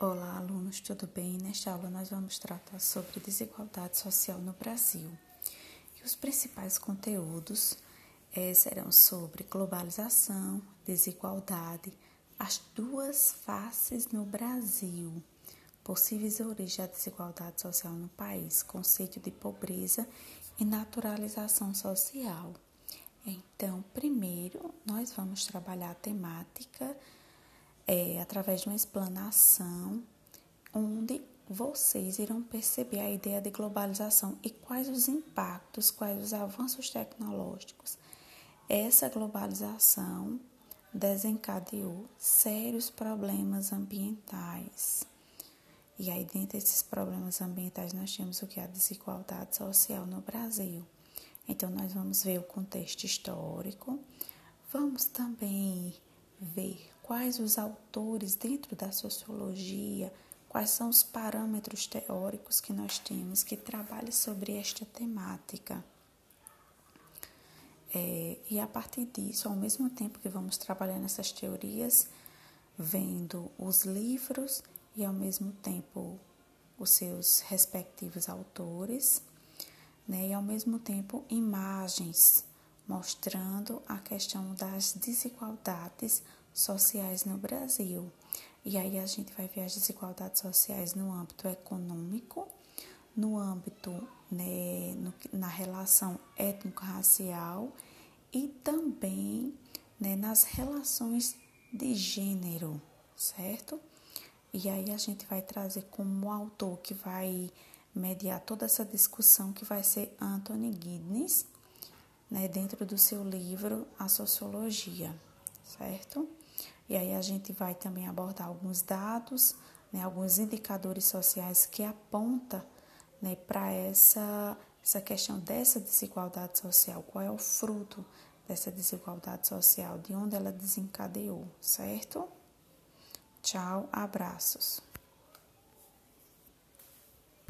Olá, alunos, tudo bem? Nesta aula nós vamos tratar sobre desigualdade social no Brasil. E os principais conteúdos é, serão sobre globalização, desigualdade, as duas faces no Brasil, possíveis origens da desigualdade social no país, conceito de pobreza e naturalização social. Então, primeiro, nós vamos trabalhar a temática é, através de uma explanação, onde vocês irão perceber a ideia de globalização e quais os impactos, quais os avanços tecnológicos. Essa globalização desencadeou sérios problemas ambientais. E aí, dentre esses problemas ambientais, nós temos o que? A desigualdade social no Brasil. Então, nós vamos ver o contexto histórico, vamos também ver quais os autores dentro da sociologia, quais são os parâmetros teóricos que nós temos que trabalhem sobre esta temática. É, e a partir disso, ao mesmo tempo que vamos trabalhando essas teorias, vendo os livros e ao mesmo tempo os seus respectivos autores, né, e ao mesmo tempo imagens mostrando a questão das desigualdades sociais no Brasil. E aí a gente vai ver as desigualdades sociais no âmbito econômico, no âmbito, né, no, na relação étnico-racial e também né, nas relações de gênero, certo? E aí a gente vai trazer como autor que vai mediar toda essa discussão que vai ser Anthony Giddens, né, dentro do seu livro A Sociologia, certo? E aí a gente vai também abordar alguns dados, né, alguns indicadores sociais que apontam né, para essa, essa questão dessa desigualdade social, qual é o fruto dessa desigualdade social, de onde ela desencadeou, certo? Tchau, abraços.